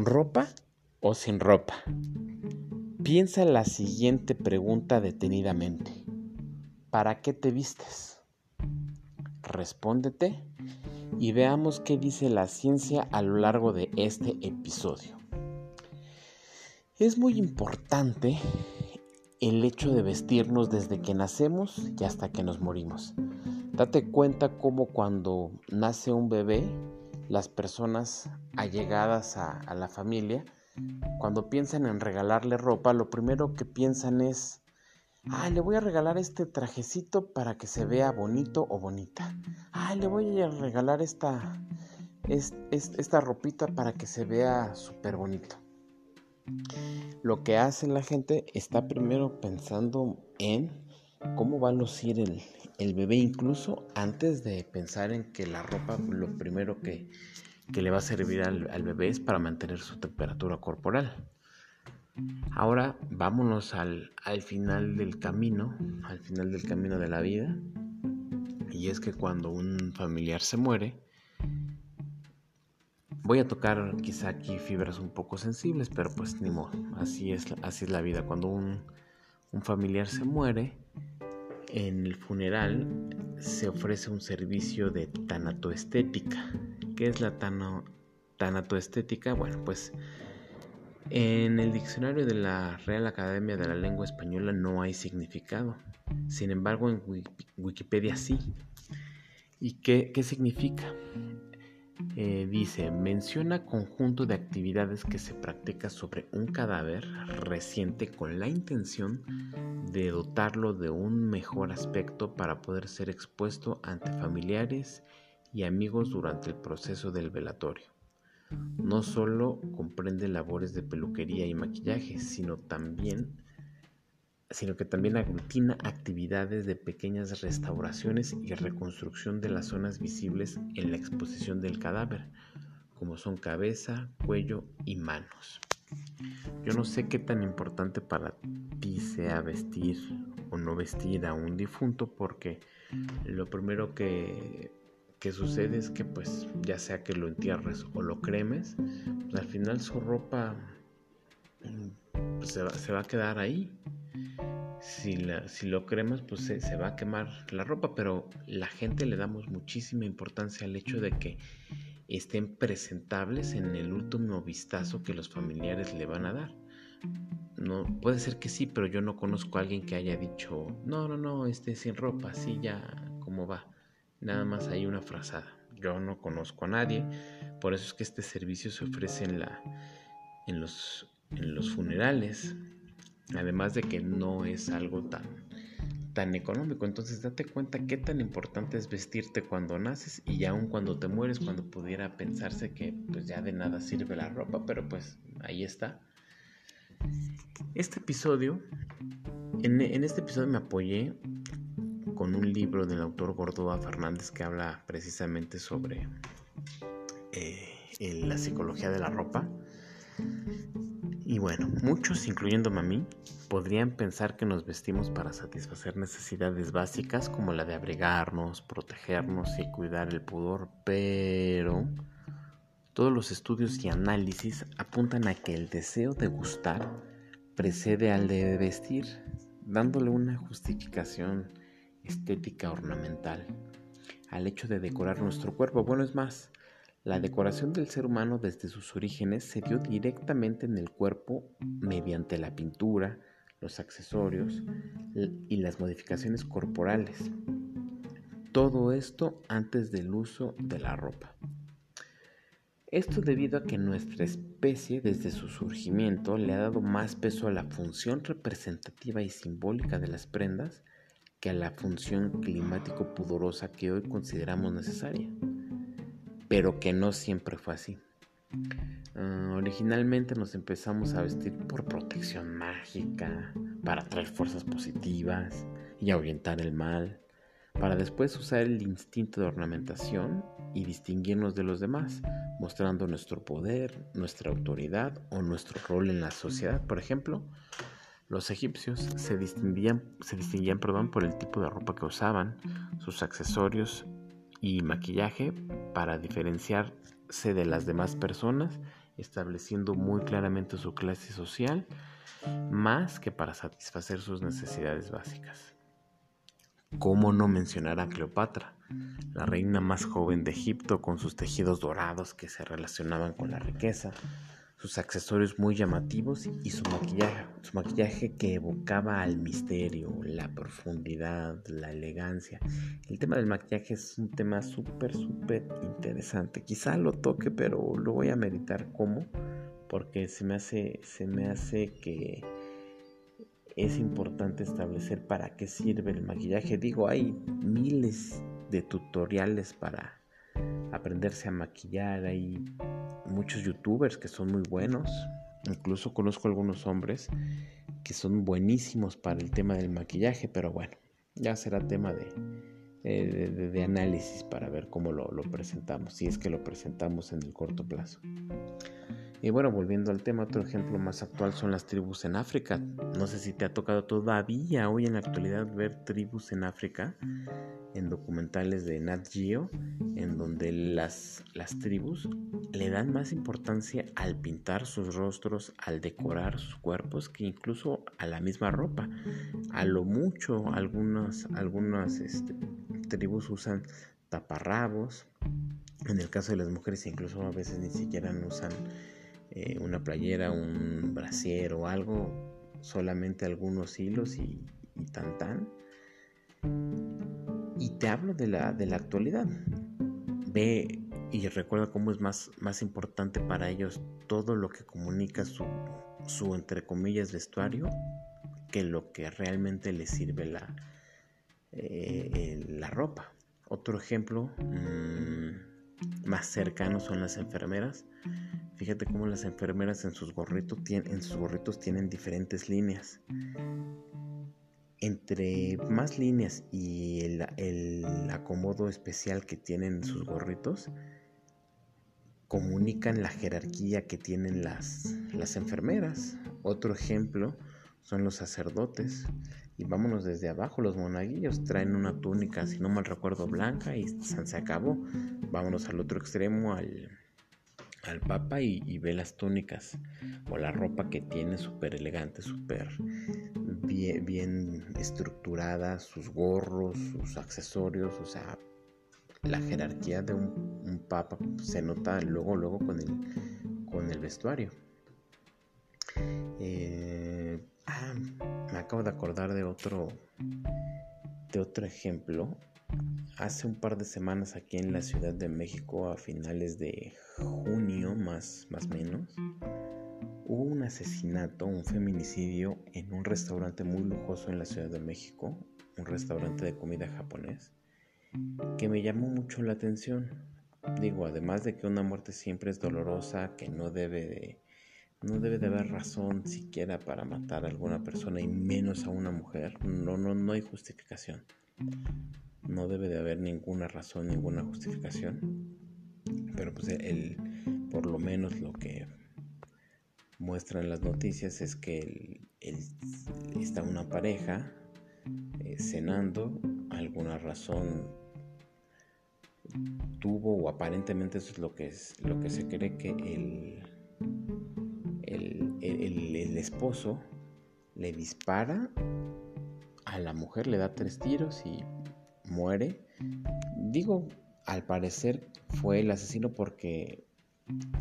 ¿Con ropa o sin ropa? Piensa la siguiente pregunta detenidamente. ¿Para qué te vistes? Respóndete y veamos qué dice la ciencia a lo largo de este episodio. Es muy importante el hecho de vestirnos desde que nacemos y hasta que nos morimos. Date cuenta cómo cuando nace un bebé, las personas allegadas a, la familia, cuando piensan en regalarle ropa, lo primero que piensan es, ay, le voy a regalar este trajecito para que se vea bonito o bonita. Ay, le voy a regalar esta, esta ropita para que se vea súper bonito. Lo que hace la gente está primero pensando en cómo va a lucir el, el bebé incluso antes de pensar en que la ropa lo primero que, le va a servir al, bebé es para mantener su temperatura corporal. Ahora vámonos al, al final del camino, al final del camino de la vida. Y es que cuando un familiar se muere, voy a tocar quizá aquí fibras un poco sensibles, pero pues ni modo, así es, así es la vida. Cuando un, un familiar se muere, en el funeral se ofrece un servicio de tanatoestética. ¿Qué es la tanatoestética? Bueno, pues en el diccionario de la Real Academia de la Lengua Española no hay significado. Sin embargo, en Wikipedia sí. ¿Y qué, significa? Eh, dice, menciona conjunto de actividades que se practica sobre un cadáver reciente con la intención de dotarlo de un mejor aspecto para poder ser expuesto ante familiares y amigos durante el proceso del velatorio. No solo comprende labores de peluquería y maquillaje, sino también sino que también aglutina actividades de pequeñas restauraciones y reconstrucción de las zonas visibles en la exposición del cadáver, como son cabeza, cuello y manos. Yo no sé qué tan importante para ti sea vestir o no vestir a un difunto porque lo primero que, sucede es que pues ya sea que lo entierres o lo cremes, pues, al final su ropa pues, se va a quedar ahí si, si lo cremas, pues se, va a quemar la ropa, pero la gente le damos muchísima importancia al hecho de que estén presentables en el último vistazo que los familiares le van a dar. No, puede ser que sí, pero yo no conozco a alguien que haya dicho, no, no, no, este sin ropa, así ya, ¿cómo va? Nada más hay una frazada. Yo no conozco a nadie, por eso es que este servicio se ofrece en, la, en, los, en los funerales, Además de que no es algo tan, tan económico. Entonces date cuenta qué tan importante es vestirte cuando naces y aún cuando te mueres, cuando pudiera pensarse que pues ya de nada sirve la ropa, pero pues ahí está. Este episodio, en, este episodio me apoyé con un libro del autor Gordoa Fernández que habla precisamente sobre eh, la psicología de la ropa. Y bueno, muchos, incluyéndome a mí, podrían pensar que nos vestimos para satisfacer necesidades básicas como la de abrigarnos, protegernos y cuidar el pudor, pero todos los estudios y análisis apuntan a que el deseo de gustar precede al de vestir, dándole una justificación estética ornamental al hecho de decorar nuestro cuerpo. Bueno, es más, la decoración del ser humano desde sus orígenes se dio directamente en el cuerpo mediante la pintura, los accesorios y las modificaciones corporales. Todo esto antes del uso de la ropa. Esto debido a que nuestra especie desde su surgimiento le ha dado más peso a la función representativa y simbólica de las prendas que a la función climático pudorosa que hoy consideramos necesaria pero que no siempre fue así. Ah, originalmente nos empezamos a vestir por protección mágica, para atraer fuerzas positivas y ahuyentar el mal, para después usar el instinto de ornamentación y distinguirnos de los demás, mostrando nuestro poder, nuestra autoridad o nuestro rol en la sociedad. Por ejemplo, los egipcios se distinguían, se distinguían perdón, por el tipo de ropa que usaban, sus accesorios y maquillaje para diferenciarse de las demás personas estableciendo muy claramente su clase social, más que para satisfacer sus necesidades básicas. ¿Cómo no mencionar a Cleopatra, la reina más joven de Egipto con sus tejidos dorados que se relacionaban con la riqueza, sus accesorios muy llamativos y su maquillaje, su maquillaje que evocaba al misterio, la profundidad, la elegancia. El tema del maquillaje es un tema súper, súper interesante. Quizá lo toque, pero lo voy a meditar cómo, porque se me hace, se me hace que es importante establecer para qué sirve el maquillaje. Digo, hay miles de tutoriales para aprenderse a maquillar, hay muchos youtubers que son muy buenos. Incluso conozco algunos hombres que son buenísimos para el tema del maquillaje, pero bueno, ya será tema de, de, análisis para ver cómo lo, lo, presentamos, si es que lo presentamos en el corto plazo. Y bueno, volviendo al tema, otro ejemplo más actual son las tribus en África. No sé si te ha tocado todavía hoy en la actualidad ver tribus en África en documentales de Nat Geo, en donde las, las tribus le dan más importancia al pintar sus rostros, al decorar sus cuerpos, que incluso a la misma ropa. A lo mucho, algunas, algunas este, tribus usan taparrabos. En el caso de las mujeres, incluso a veces ni siquiera usan eh, una playera, un brasier o algo, solamente algunos hilos y, tan tan. Y te hablo de la, de la actualidad. Ve y recuerda cómo es más, más importante para ellos todo lo que comunica su, su entre comillas vestuario que lo que realmente les sirve la, eh, la ropa. Otro ejemplo mm, más cercano son las enfermeras Fíjate cómo las enfermeras en sus gorritos, en sus gorritos tienen diferentes líneas. Entre más líneas y el, acomodo especial que tienen en sus gorritos, comunican la jerarquía que tienen las, las enfermeras. Otro ejemplo son los sacerdotes. Y vámonos desde abajo, los monaguillos traen una túnica, si no mal recuerdo, blanca y se acabó. Vámonos al otro extremo, al, al Papa y, ve las túnicas o la ropa que tiene súper elegante, súper bien, bien, estructurada, sus gorros, sus accesorios, o sea, la jerarquía de un, Papa se nota luego, luego con el, con el vestuario. Eh, ah, me acabo de acordar de otro, de otro ejemplo Hace un par de semanas aquí en la Ciudad de México, a finales de junio más más menos, hubo un asesinato, un feminicidio en un restaurante muy lujoso en la Ciudad de México, un restaurante de comida japonés, que me llamó mucho la atención. Digo, además de que una muerte siempre es dolorosa, que no debe de, no debe de haber razón siquiera para matar a alguna persona y menos a una mujer. No, no, no hay justificación no debe de haber ninguna razón, ninguna justificación. Pero pues el, por lo menos lo que muestran las noticias es que está una pareja eh, cenando, alguna razón tuvo o aparentemente eso es lo que es lo que se cree que el, el, el esposo le dispara a la mujer, le da tres tiros y muere. Digo, al parecer fue el asesino porque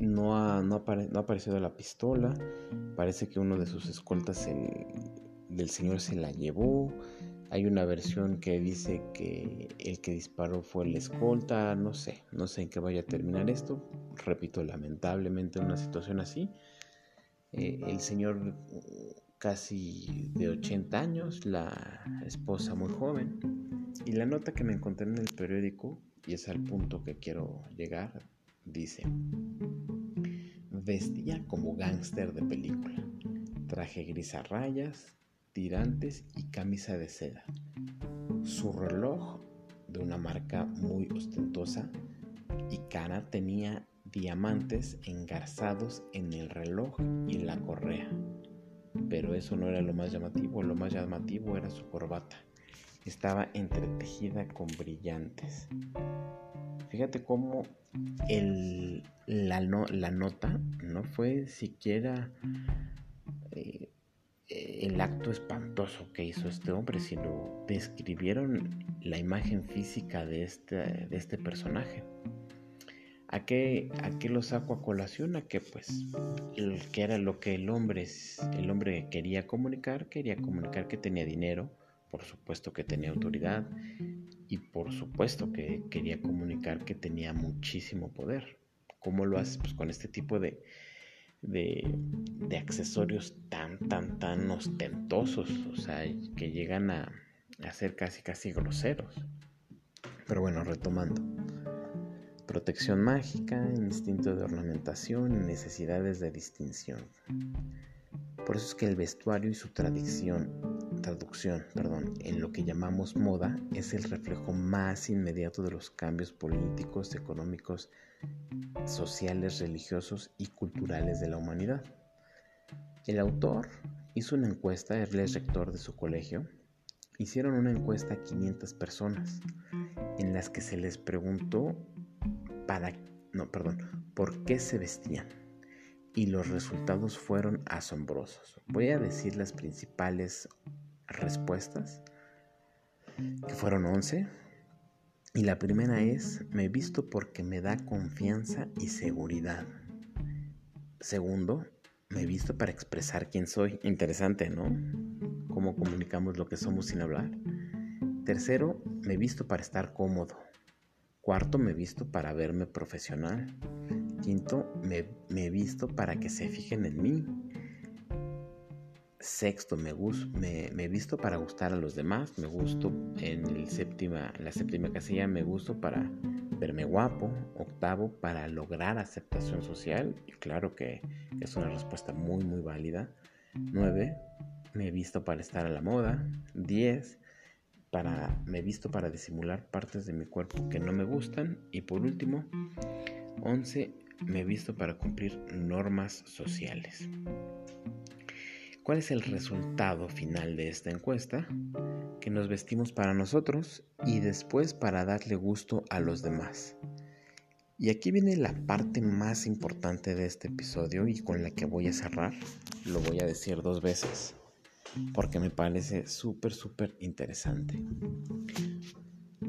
no ha, no, aparecido la pistola. Parece que uno de sus escoltas del señor se la llevó. Hay una versión que dice que el que disparó fue el escolta. No sé, no sé en qué vaya a terminar esto. Repito, lamentablemente en una situación así. Eh, el señor casi de 80 años, la esposa muy joven. Y la nota que me encontré en el periódico, y es al punto que quiero llegar, dice, vestía como gángster de película, traje gris a rayas, tirantes y camisa de seda. Su reloj, de una marca muy ostentosa y cara, tenía diamantes engarzados en el reloj y la correa. Pero eso no era lo más llamativo, lo más llamativo era su corbata estaba entretejida con brillantes. Fíjate cómo el, la, la nota no fue siquiera eh, el acto espantoso que hizo este hombre, sino describieron la imagen física de este, de este personaje. ¿A qué, ¿A qué lo saco a colación? A que pues que era lo que el hombre, el hombre quería comunicar, quería comunicar que tenía dinero, por supuesto que tenía autoridad y por supuesto que quería comunicar que tenía muchísimo poder. ¿Cómo lo haces? Pues con este tipo de, de, de accesorios tan, tan, tan ostentosos, o sea, que llegan a, a ser casi, casi groseros. Pero bueno, retomando protección mágica, instinto de ornamentación y necesidades de distinción. Por eso es que el vestuario y su traducción, traducción perdón, en lo que llamamos moda es el reflejo más inmediato de los cambios políticos, económicos, sociales, religiosos y culturales de la humanidad. El autor hizo una encuesta, él es rector de su colegio, hicieron una encuesta a 500 personas en las que se les preguntó no, perdón, por qué se vestían. Y los resultados fueron asombrosos. Voy a decir las principales respuestas, que fueron 11. Y la primera es, me visto porque me da confianza y seguridad. Segundo, me visto para expresar quién soy. Interesante, ¿no? Cómo comunicamos lo que somos sin hablar. Tercero, me visto para estar cómodo. Cuarto, me visto para verme profesional. Quinto, me, he visto para que se fijen en mí. Sexto, me, me, me, visto para gustar a los demás. Me gusto en, el séptima, la séptima casilla, me gusto para verme guapo. Octavo, para lograr aceptación social. Y claro que es una respuesta muy, muy válida. Nueve, me he visto para estar a la moda. Diez, para, me visto para disimular partes de mi cuerpo que no me gustan. Y por último, 11. Me visto para cumplir normas sociales. ¿Cuál es el resultado final de esta encuesta? Que nos vestimos para nosotros y después para darle gusto a los demás. Y aquí viene la parte más importante de este episodio y con la que voy a cerrar. Lo voy a decir dos veces porque me parece súper, súper interesante.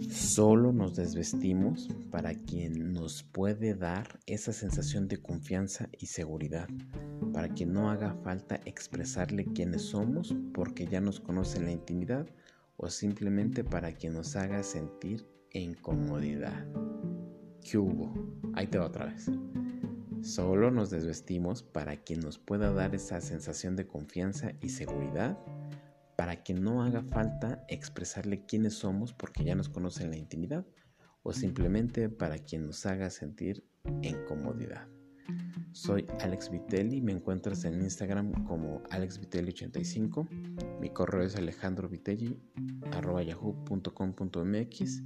Solo nos desvestimos para quien nos puede dar esa sensación de confianza y seguridad, para que no haga falta expresarle quiénes somos porque ya nos conoce en la intimidad o simplemente para que nos haga sentir en comodidad. ¿Qué hubo? Ahí te va otra vez. Solo nos desvestimos para que nos pueda dar esa sensación de confianza y seguridad, para que no haga falta expresarle quiénes somos porque ya nos conoce en la intimidad, o simplemente para quien nos haga sentir en comodidad. Soy Alex Vitelli, me encuentras en Instagram como alexvitelli85, mi correo es alejandrovitelli.yahoo.com.mx.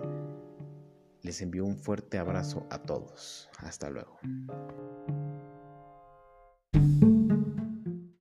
Les envío un fuerte abrazo ah. a todos. Hasta luego.